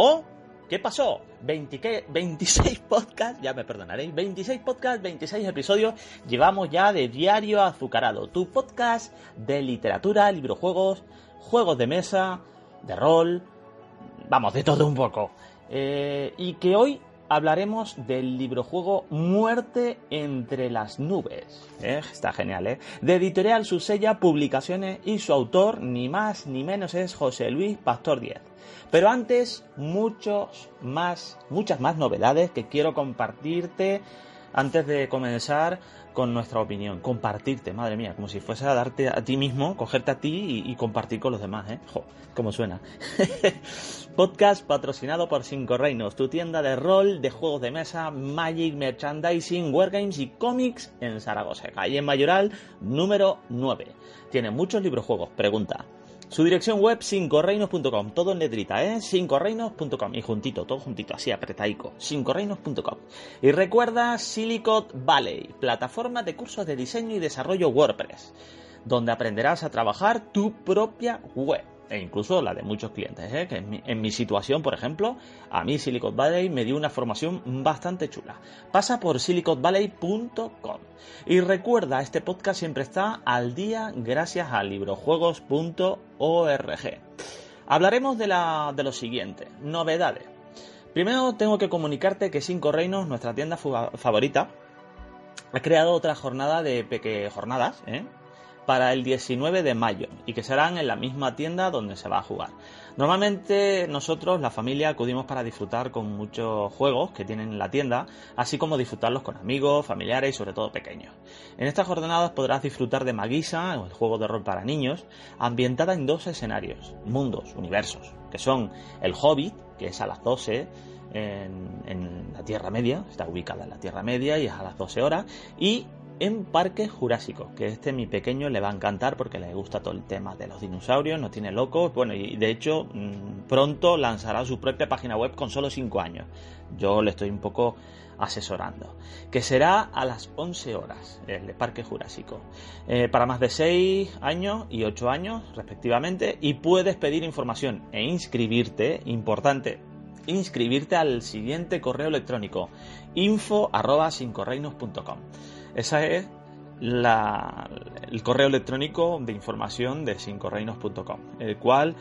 ¿O qué pasó? 20, 26 podcasts, ya me perdonaréis, 26 podcasts, 26 episodios llevamos ya de Diario Azucarado, tu podcast de literatura, librojuegos, juegos de mesa, de rol, vamos, de todo un poco. Eh, y que hoy hablaremos del librojuego Muerte entre las nubes. Eh, está genial, ¿eh? De editorial Susella Publicaciones y su autor, ni más ni menos, es José Luis Pastor Díez. Pero antes, muchos más, muchas más novedades que quiero compartirte antes de comenzar con nuestra opinión. Compartirte, madre mía, como si fuese a darte a ti mismo, cogerte a ti y, compartir con los demás, ¿eh? Jo, cómo suena. Podcast patrocinado por Cinco Reinos, tu tienda de rol, de juegos de mesa, Magic, Merchandising, Wargames y cómics en Zaragoza, calle Mayoral, número 9. Tiene muchos libros juegos, pregunta. Su dirección web, cincoreinos.com, todo en letrita, ¿eh? cincoreinos.com y juntito, todo juntito, así apretaico, cincoreinos.com. Y recuerda Silicon Valley, plataforma de cursos de diseño y desarrollo WordPress, donde aprenderás a trabajar tu propia web e incluso la de muchos clientes, ¿eh? que en mi, situación, por ejemplo, a mí Silicon Valley me dio una formación bastante chula. Pasa por siliconvalley.com y recuerda, este podcast siempre está al día gracias a librojuegos.org. Hablaremos de, la, de lo siguiente, novedades. Primero tengo que comunicarte que Cinco Reinos, nuestra tienda favorita, ha creado otra jornada de peque jornadas, ¿eh? Para el 19 de mayo y que serán en la misma tienda donde se va a jugar. Normalmente nosotros, la familia, acudimos para disfrutar con muchos juegos que tienen en la tienda, así como disfrutarlos con amigos, familiares y sobre todo pequeños. En estas jornadas podrás disfrutar de Maguisa, el juego de rol para niños, ambientada en dos escenarios, mundos, universos, que son el Hobbit, que es a las 12, en, en, la Tierra Media, está ubicada en la Tierra Media y es a las 12 horas, y en Parque Jurásico, que este mi pequeño le va a encantar porque le gusta todo el tema de los dinosaurios, no tiene locos, bueno, y de hecho mm, pronto lanzará su propia página web con solo 5 años. Yo le estoy un poco asesorando, que será a las 11 horas, el de Parque Jurásico, eh, para más de 6 años y 8 años respectivamente, y puedes pedir información e inscribirte, importante, inscribirte al siguiente correo electrónico info arroba ese es el correo electrónico de información de cincoreinos.com, el cual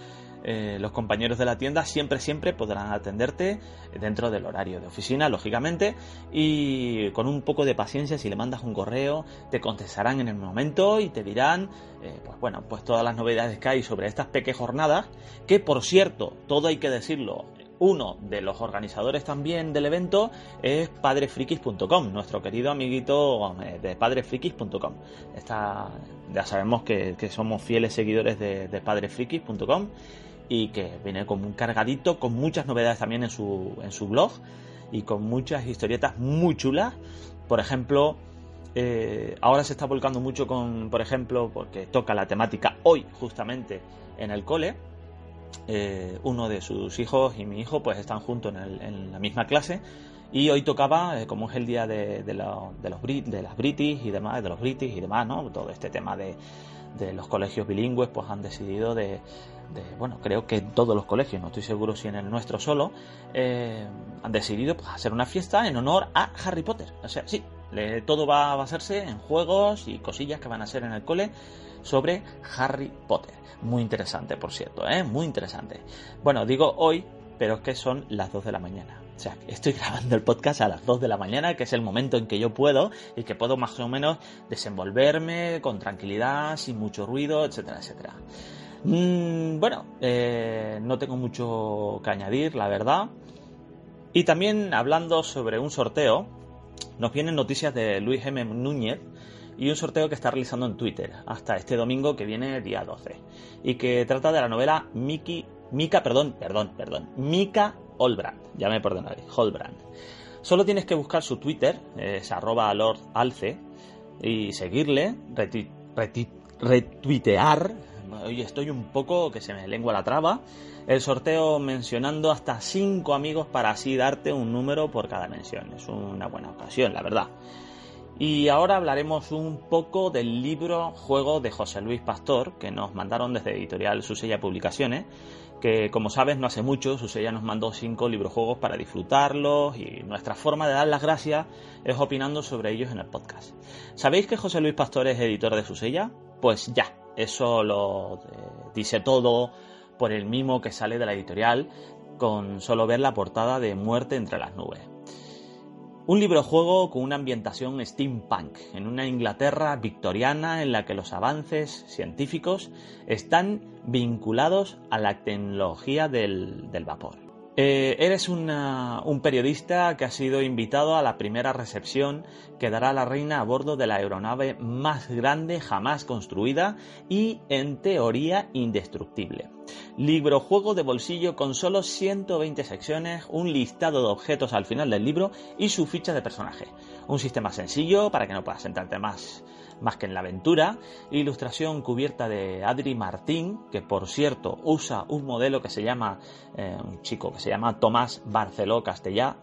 eh, los compañeros de la tienda siempre, siempre podrán atenderte dentro del horario de oficina, lógicamente, y con un poco de paciencia, si le mandas un correo, te contestarán en el momento y te dirán, eh, pues bueno, pues todas las novedades que hay sobre estas pequeñas jornadas, que por cierto, todo hay que decirlo, uno de los organizadores también del evento es padrefrikis.com, nuestro querido amiguito de padrefrikis.com. ya sabemos que, somos fieles seguidores de, de padrefrikis.com y que viene como un cargadito con muchas novedades también en su, en su blog y con muchas historietas muy chulas. Por ejemplo, eh, ahora se está volcando mucho con, por ejemplo, porque toca la temática hoy justamente en el cole eh, uno de sus hijos y mi hijo pues están juntos en, la misma clase y hoy tocaba, eh, como es el día de, de, los, de las British y demás, de los British y demás, ¿no? Todo este tema de, los colegios bilingües pues han decidido de, bueno, creo que todos los colegios, no estoy seguro si en el nuestro solo, eh, han decidido pues, hacer una fiesta en honor a Harry Potter. O sea, sí, todo va a basarse en juegos y cosillas que van a ser en el cole sobre Harry Potter. Muy interesante, por cierto, ¿eh? Muy interesante. Bueno, digo hoy, pero es que son las 2 de la mañana. O sea, estoy grabando el podcast a las 2 de la mañana, que es el momento en que yo puedo y que puedo más o menos desenvolverme con tranquilidad, sin mucho ruido, etcétera, etcétera. Mm, bueno, eh, no tengo mucho que añadir, la verdad. Y también hablando sobre un sorteo, nos vienen noticias de Luis M. Núñez, y un sorteo que está realizando en Twitter hasta este domingo que viene día 12 y que trata de la novela Miki, Mika, perdón, perdón, perdón, Mika Olbrand, ya me perdonaré, Holbrand. Solo tienes que buscar su Twitter, es arroba lordalce, y seguirle, retuitear, hoy estoy un poco que se me lengua la traba, el sorteo mencionando hasta 5 amigos para así darte un número por cada mención. Es una buena ocasión, la verdad. Y ahora hablaremos un poco del libro Juego de José Luis Pastor, que nos mandaron desde Editorial Susella Publicaciones, que como sabes no hace mucho Susella nos mandó cinco librojuegos para disfrutarlos y nuestra forma de dar las gracias es opinando sobre ellos en el podcast. ¿Sabéis que José Luis Pastor es editor de Susella? Pues ya, eso lo eh, dice todo por el mismo que sale de la editorial con solo ver la portada de Muerte entre las nubes. Un librojuego con una ambientación steampunk, en una Inglaterra victoriana en la que los avances científicos están vinculados a la tecnología del, vapor. Eh, eres un periodista que ha sido invitado a la primera recepción que dará la reina a bordo de la aeronave más grande jamás construida y, en teoría, indestructible. Libro juego de bolsillo con solo 120 secciones, un listado de objetos al final del libro y su ficha de personaje. Un sistema sencillo para que no puedas sentarte más más que en la aventura, ilustración cubierta de Adri Martín, que por cierto usa un modelo que se llama, eh, un chico que se llama Tomás Barceló Castellá,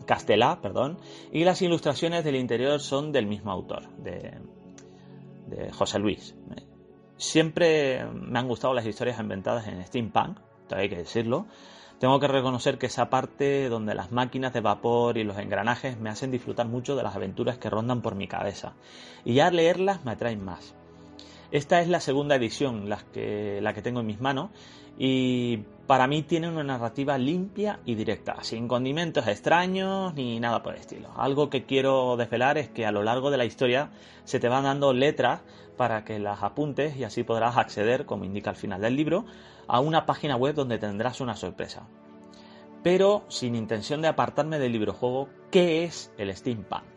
perdón, y las ilustraciones del interior son del mismo autor, de, de José Luis. Siempre me han gustado las historias inventadas en steampunk, hay que decirlo, tengo que reconocer que esa parte donde las máquinas de vapor y los engranajes me hacen disfrutar mucho de las aventuras que rondan por mi cabeza. Y ya leerlas me atraen más. Esta es la segunda edición, la que, la que tengo en mis manos, y para mí tiene una narrativa limpia y directa, sin condimentos extraños ni nada por el estilo. Algo que quiero desvelar es que a lo largo de la historia se te van dando letras para que las apuntes y así podrás acceder, como indica al final del libro, a una página web donde tendrás una sorpresa. Pero sin intención de apartarme del librojuego, ¿qué es el steampunk?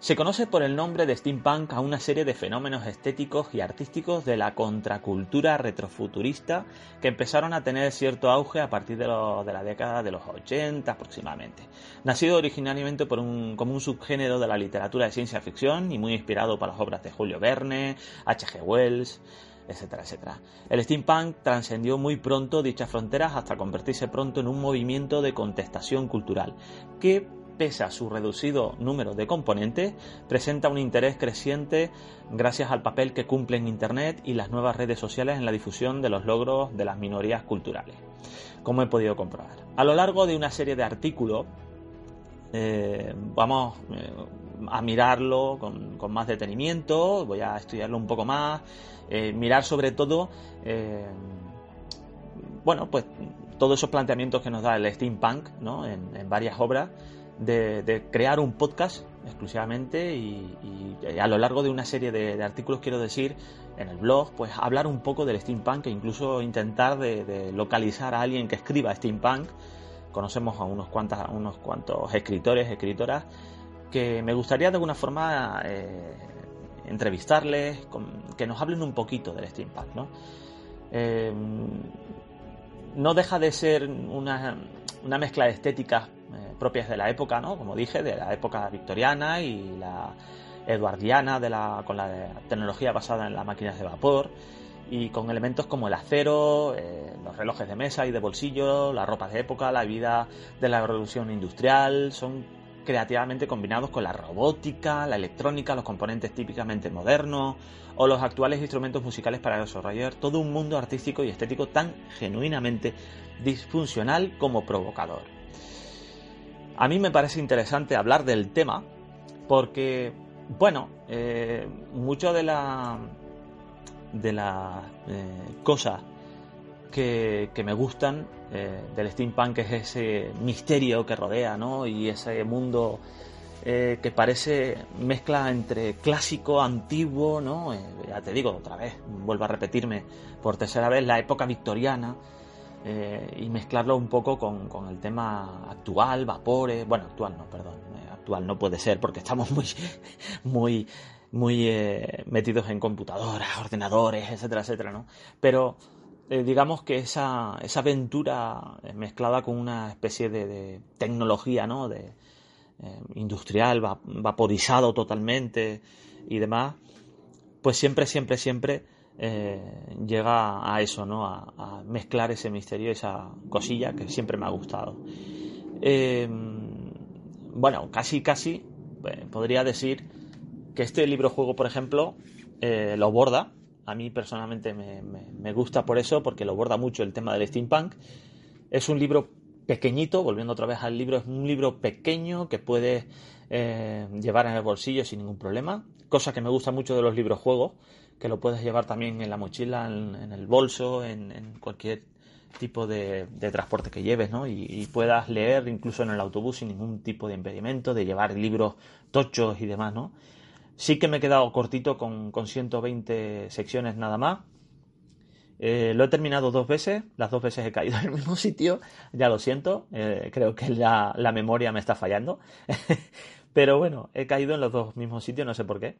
Se conoce por el nombre de steampunk a una serie de fenómenos estéticos y artísticos de la contracultura retrofuturista que empezaron a tener cierto auge a partir de, la década de los 80 aproximadamente. Nacido originariamente como un subgénero de la literatura de ciencia ficción y muy inspirado por las obras de Julio Verne, H.G. Wells, etcétera, etcétera. El steampunk trascendió muy pronto dichas fronteras hasta convertirse pronto en un movimiento de contestación cultural que pese a su reducido número de componentes, presenta un interés creciente gracias al papel que cumplen Internet y las nuevas redes sociales en la difusión de los logros de las minorías culturales, como he podido comprobar. A lo largo de una serie de artículos, eh, vamos eh, a mirarlo con, más detenimiento, voy a estudiarlo un poco más, eh, mirar sobre todo, bueno, pues todos esos planteamientos que nos da el steampunk ¿no? en, varias obras, de, crear un podcast exclusivamente y, a lo largo de una serie de, artículos, quiero decir, en el blog, pues hablar un poco del steampunk e incluso intentar de, localizar a alguien que escriba steampunk. Conocemos a unos, cuantas, unos cuantos escritores, escritoras, que me gustaría de alguna forma eh, entrevistarles, que nos hablen un poquito del steampunk, ¿no? Eh, no deja de ser una, mezcla de estéticas eh, propias de la época, ¿no? Como dije, de la época victoriana y la eduardiana de la, con la tecnología basada en las máquinas de vapor y con elementos como el acero, eh, los relojes de mesa y de bolsillo, la ropa de época, la vida de la revolución industrial, son creativamente combinados con la robótica, la electrónica, los componentes típicamente modernos o los actuales instrumentos musicales para desarrollar todo un mundo artístico y estético tan genuinamente disfuncional como provocador. A mí me parece interesante hablar del tema porque, bueno, eh, mucho de la de las eh, cosas que, me gustan eh, del steampunk es ese misterio que rodea, ¿no? Y ese mundo eh, que parece mezcla entre clásico, antiguo, ¿no? Ya te digo otra vez, vuelvo a repetirme por tercera vez, la época victoriana y mezclarlo un poco con, con, el tema actual, vapores, bueno, actual no, perdón, actual no puede ser porque estamos muy, muy, muy metidos en computadoras, ordenadores, etcétera, etcétera, ¿no? Pero eh, digamos que esa, esa aventura eh, mezclada con una especie de, tecnología, ¿no? De, eh, industrial, vaporizado totalmente y demás, pues siempre, siempre, siempre llega a eso, ¿no? A, mezclar ese misterio, esa cosilla que siempre me ha gustado. bueno, casi, casi podría decir que este libro juego, por ejemplo, lo borda a mí personalmente me, gusta por eso, porque lo borda mucho el tema del steampunk Es un libro pequeñito, volviendo otra vez al libro, es un libro pequeño que puedes eh, llevar en el bolsillo sin ningún problema, cosa que me gusta mucho de los libros juegos, que lo puedes llevar también en la mochila, en, el bolso, en, cualquier tipo de, transporte que lleves, ¿no? Y, puedas leer incluso en el autobús sin ningún tipo de impedimento, de llevar libros tochos y demás, ¿no? Sí que me he quedado cortito con, con 120 secciones nada más. Eh, lo he terminado dos veces, las dos veces he caído en el mismo sitio, ya lo siento, eh, creo que la, la memoria me está fallando. Pero bueno, he caído en los dos mismos sitios, no sé por qué.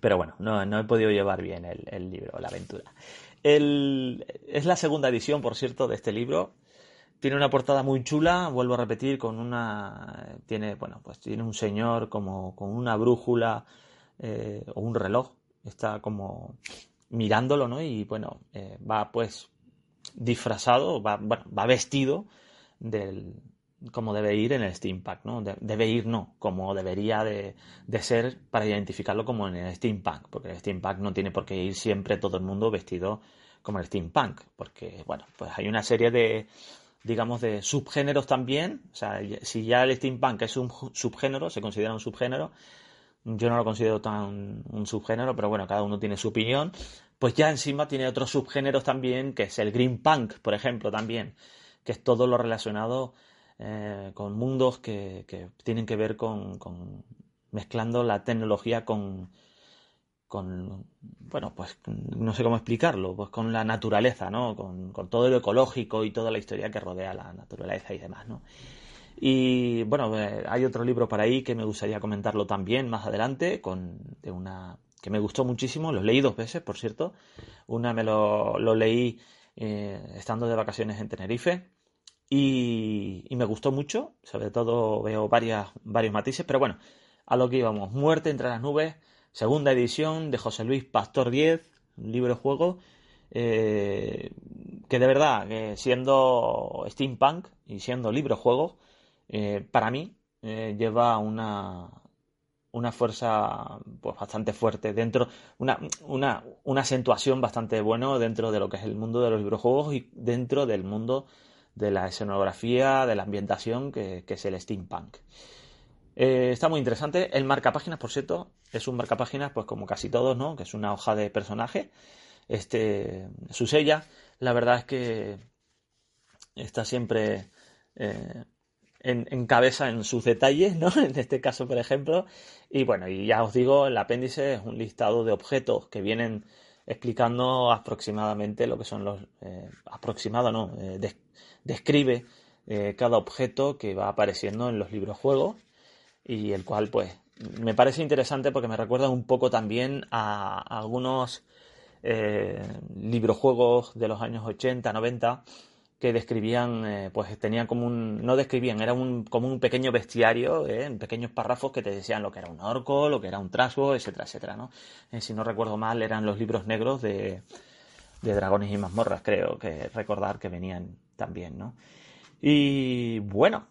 Pero bueno, no, no he podido llevar bien el, el libro, la aventura. El, es la segunda edición, por cierto, de este libro. Tiene una portada muy chula, vuelvo a repetir, con una. Tiene, bueno, pues tiene un señor como con una brújula eh, o un reloj. Está como mirándolo, ¿no? Y bueno, eh, va pues disfrazado, va, bueno, va vestido del, como debe ir en el steampunk, ¿no? debe ir no, como debería de, ser para identificarlo como en el steampunk, porque el steampunk no tiene por qué ir siempre todo el mundo vestido como el steampunk, porque, bueno, pues hay una serie de, digamos, de subgéneros también, o sea, si ya el steampunk es un subgénero, se considera un subgénero, yo no lo considero tan un subgénero, pero bueno, cada uno tiene su opinión, pues ya encima tiene otros subgéneros también, que es el green punk, por ejemplo, también, que es todo lo relacionado eh, con mundos que, tienen que ver con, mezclando la tecnología con, bueno, pues no sé cómo explicarlo, pues con la naturaleza, ¿no? Con, todo lo ecológico y toda la historia que rodea la naturaleza y demás, ¿no? Y bueno, eh, hay otro libro por ahí que me gustaría comentarlo también más adelante, con, de una que me gustó muchísimo, lo leí dos veces, por cierto. Una me lo, leí eh, estando de vacaciones en Tenerife y, me gustó mucho, sobre todo veo varias, varios matices, pero bueno, a lo que íbamos, Muerte entre las nubes, segunda edición de José Luis Pastor 10, libro juego, eh, que de verdad, siendo steampunk y siendo libro juego, eh, para mí eh, lleva una, una fuerza pues, bastante fuerte dentro, una, una, una acentuación bastante buena dentro de lo que es el mundo de los librojuegos y dentro del mundo de la escenografía, de la ambientación, que, es el steampunk. Eh, está muy interesante. El marcapáginas, por cierto, es un marcapáginas, pues como casi todos, ¿no? Que es una hoja de personaje. Este, su sella, la verdad es que está siempre eh, en, cabeza en sus detalles, ¿no? En este caso, por ejemplo. Y bueno, y ya os digo, el apéndice es un listado de objetos que vienen explicando aproximadamente lo que son los... Eh, aproximado, no, eh, describe eh, cada objeto que va apareciendo en los libros juegos y el cual pues me parece interesante porque me recuerda un poco también a, algunos eh, librojuegos de los años 80, 90 que describían, eh, pues tenían como un, no describían, era un, como un pequeño bestiario, en pequeños párrafos que te decían lo que era un orco, lo que era un trasgo, etcétera, etcétera, ¿no? si no recuerdo mal, eran los libros negros de, de dragones y mazmorras, creo que recordar que venían también, ¿no? Y bueno,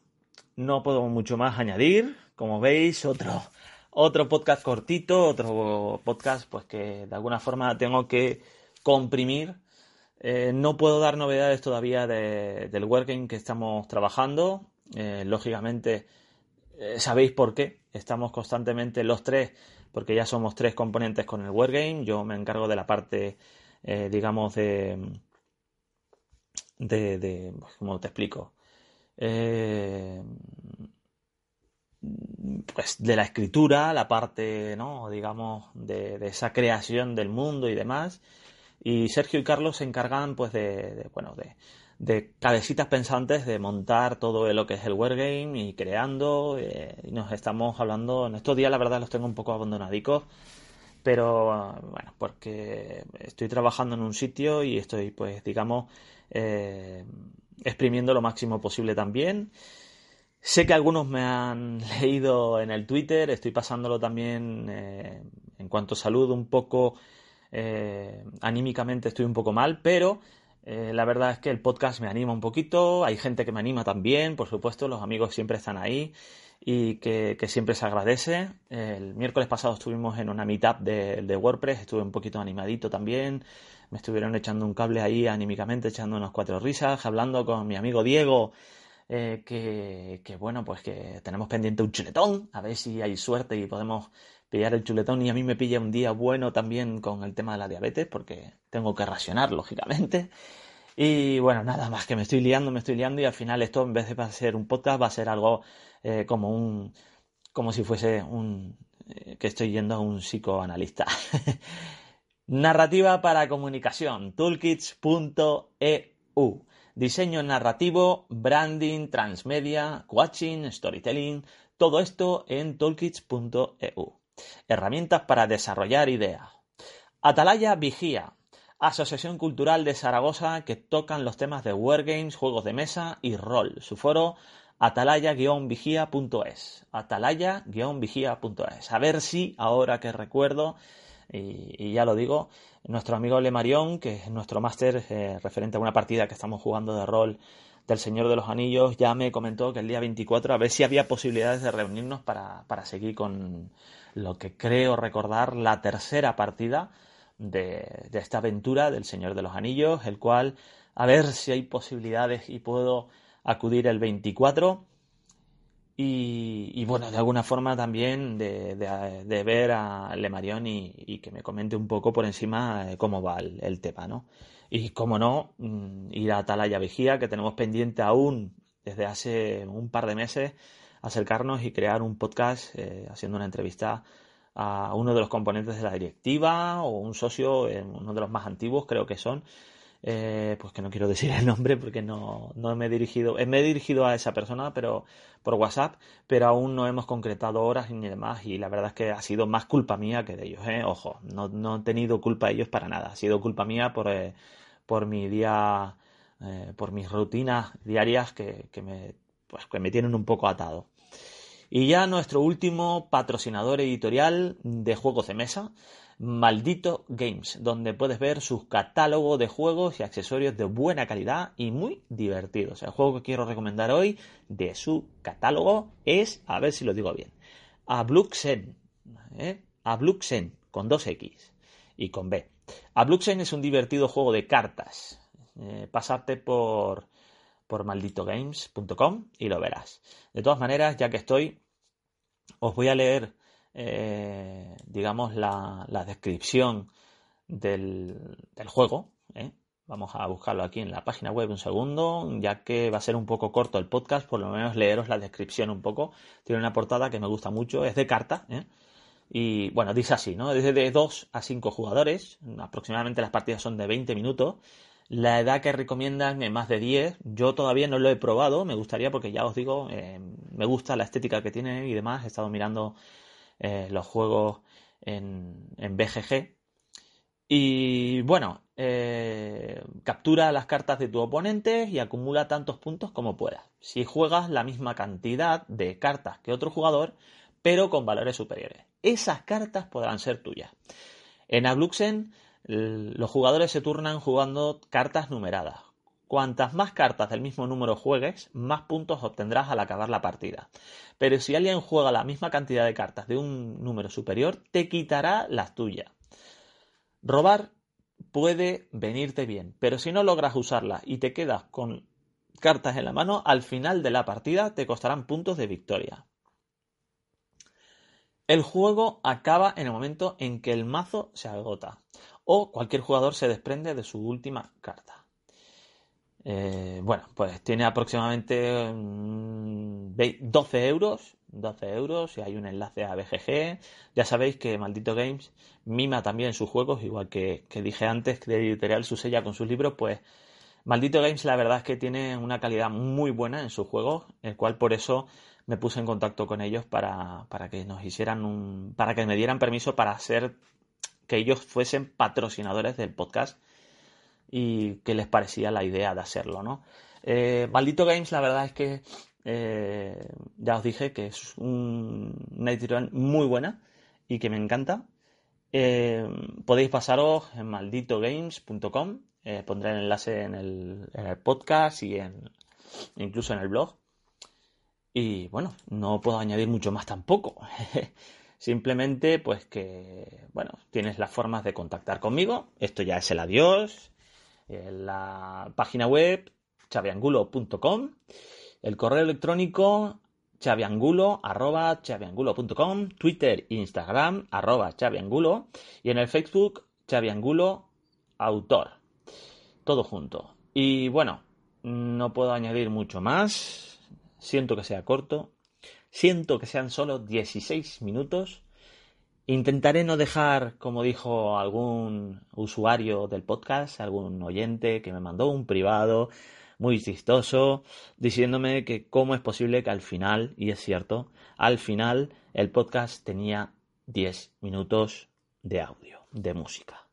no puedo mucho más añadir. Como veis, otro, otro podcast cortito, otro podcast pues que de alguna forma tengo que comprimir. Eh, no puedo dar novedades todavía del working que estamos trabajando. Eh, lógicamente, eh, sabéis por qué. Estamos constantemente los tres, porque ya somos tres componentes con el Wargame. Yo me encargo de la parte digamos, de, de, de, ¿cómo te explico? Eh, pues de la escritura, la parte, ¿no? digamos, de, esa creación del mundo y demás. Y Sergio y Carlos se encargan, pues, de, bueno, de, de cabecitas pensantes de montar todo lo que es el Wargame y creando. Eh, y nos estamos hablando, en estos días la verdad los tengo un poco abandonadicos pero bueno, porque estoy trabajando en un sitio y estoy, pues, digamos, eh, exprimiendo lo máximo posible también. Sé que algunos me han leído en el Twitter, estoy pasándolo también eh, en cuanto a salud un poco, eh, anímicamente estoy un poco mal, pero la verdad es que el podcast me anima un poquito, hay gente que me anima también, por supuesto, los amigos siempre están ahí y que, siempre se agradece. El miércoles pasado estuvimos en una meetup de, de WordPress, estuve un poquito animadito también. Me estuvieron echando un cable ahí anímicamente, echando unos cuatro risas, hablando con mi amigo Diego, eh, que, que, bueno, pues que tenemos pendiente un chuletón, a ver si hay suerte y podemos pillar el chuletón y a mí me pilla un día bueno también con el tema de la diabetes, porque tengo que racionar, lógicamente. Y bueno, nada más que me estoy liando, me estoy liando y al final esto en vez de ser un podcast va a ser algo eh, como un, como si fuese un, eh, que estoy yendo a un psicoanalista. Narrativa para comunicación, toolkits.eu. Diseño narrativo, branding, transmedia, coaching, storytelling, todo esto en toolkits.eu. Herramientas para desarrollar ideas. Atalaya Vigía, Asociación Cultural de Zaragoza que tocan los temas de wargames, juegos de mesa y rol. Su foro atalaya-vigía.es. Atalaya-vigía.es. A ver si, ahora que recuerdo, y, ya lo digo, nuestro amigo Le Marion, que es nuestro máster eh, referente a una partida que estamos jugando de rol del Señor de los Anillos, ya me comentó que el día 24 a ver si había posibilidades de reunirnos para, para seguir con lo que creo recordar la tercera partida de, esta aventura del Señor de los Anillos, el cual a ver si hay posibilidades y puedo acudir el 24. Y, bueno, de alguna forma también de, ver a Lemarión y, y, que me comente un poco por encima cómo va el, tema, ¿no? Y como no, mm, ir a Atalaya Vigía, que tenemos pendiente aún desde hace un par de meses, acercarnos y crear un podcast eh, haciendo una entrevista a uno de los componentes de la directiva o un socio, uno de los más antiguos creo que son, eh, pues que no quiero decir el nombre porque no, no me he dirigido, eh, me he dirigido a esa persona pero por WhatsApp, pero aún no hemos concretado horas ni demás y la verdad es que ha sido más culpa mía que de ellos, ¿eh? ojo, no, no he tenido culpa ellos para nada, ha sido culpa mía por, por mi día, por mis rutinas diarias que, que me, pues, que me tienen un poco atado. Y ya nuestro último patrocinador editorial de juegos de mesa, Maldito Games, donde puedes ver su catálogo de juegos y accesorios de buena calidad y muy divertidos. El juego que quiero recomendar hoy de su catálogo es, a ver si lo digo bien, Abluxen. ¿eh? Abluxen, con dos X y con B. Abluxen es un divertido juego de cartas. Eh, pasarte por por malditogames.com y lo verás. De todas maneras, ya que estoy, os voy a leer, eh, digamos, la, descripción del, juego. ¿eh? Vamos a buscarlo aquí en la página web un segundo, ya que va a ser un poco corto el podcast, por lo menos leeros la descripción un poco. Tiene una portada que me gusta mucho, es de carta, ¿eh? Y bueno, dice así, ¿no? Desde de 2 a 5 jugadores, aproximadamente las partidas son de 20 minutos, la edad que recomiendan es más de 10. Yo todavía no lo he probado, me gustaría porque ya os digo, eh, me gusta la estética que tiene y demás. He estado mirando eh, los juegos en, en, BGG. Y bueno, eh, captura las cartas de tu oponente y acumula tantos puntos como puedas. Si juegas la misma cantidad de cartas que otro jugador, pero con valores superiores. Esas cartas podrán ser tuyas. En Abluxen los jugadores se turnan jugando cartas numeradas. Cuantas más cartas del mismo número juegues, más puntos obtendrás al acabar la partida. Pero si alguien juega la misma cantidad de cartas de un número superior, te quitará las tuyas. Robar puede venirte bien, pero si no logras usarla y te quedas con cartas en la mano, al final de la partida te costarán puntos de victoria. El juego acaba en el momento en que el mazo se agota o cualquier jugador se desprende de su última carta. Eh, bueno, pues tiene aproximadamente 12 mm, euros. 12 euros y hay un enlace a BGG. Ya sabéis que Maldito Games mima también sus juegos, igual que, dije antes que editorial su sella con sus libros, pues Maldito Games la verdad es que tiene una calidad muy buena en sus juegos, el cual por eso me puse en contacto con ellos para, para que nos hicieran un, para que me dieran permiso para hacer que ellos fuesen patrocinadores del podcast y qué les parecía la idea de hacerlo, ¿no? Eh, Maldito Games, la verdad es que eh, ya os dije que es una editorial muy buena y que me encanta. Eh, podéis pasaros en malditogames.com, pondré el enlace en el, podcast y en, incluso en el blog. Y bueno, no puedo añadir mucho más tampoco. Simplemente, pues que, bueno, tienes las formas de contactar conmigo. Esto ya es el adiós. La página web, chaviangulo.com. El correo electrónico, chaviangulo, chaviangulo.com. Twitter, Instagram, arroba chaviangulo. Y en el Facebook, chaviangulo, autor. Todo junto. Y bueno, no puedo añadir mucho más. Siento que sea corto. Siento que sean solo 16 minutos. Intentaré no dejar, como dijo algún usuario del podcast, algún oyente que me mandó un privado muy chistoso, diciéndome que cómo es posible que al final, y es cierto, al final el podcast tenía 10 minutos de audio, de música.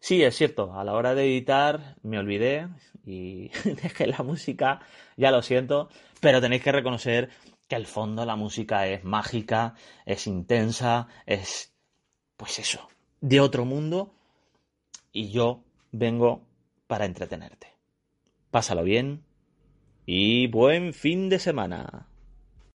Sí, es cierto, a la hora de editar me olvidé y dejé la música, ya lo siento, pero tenéis que reconocer que al fondo la música es mágica, es intensa, es, pues eso, de otro mundo y yo vengo para entretenerte. Pásalo bien y buen fin de semana.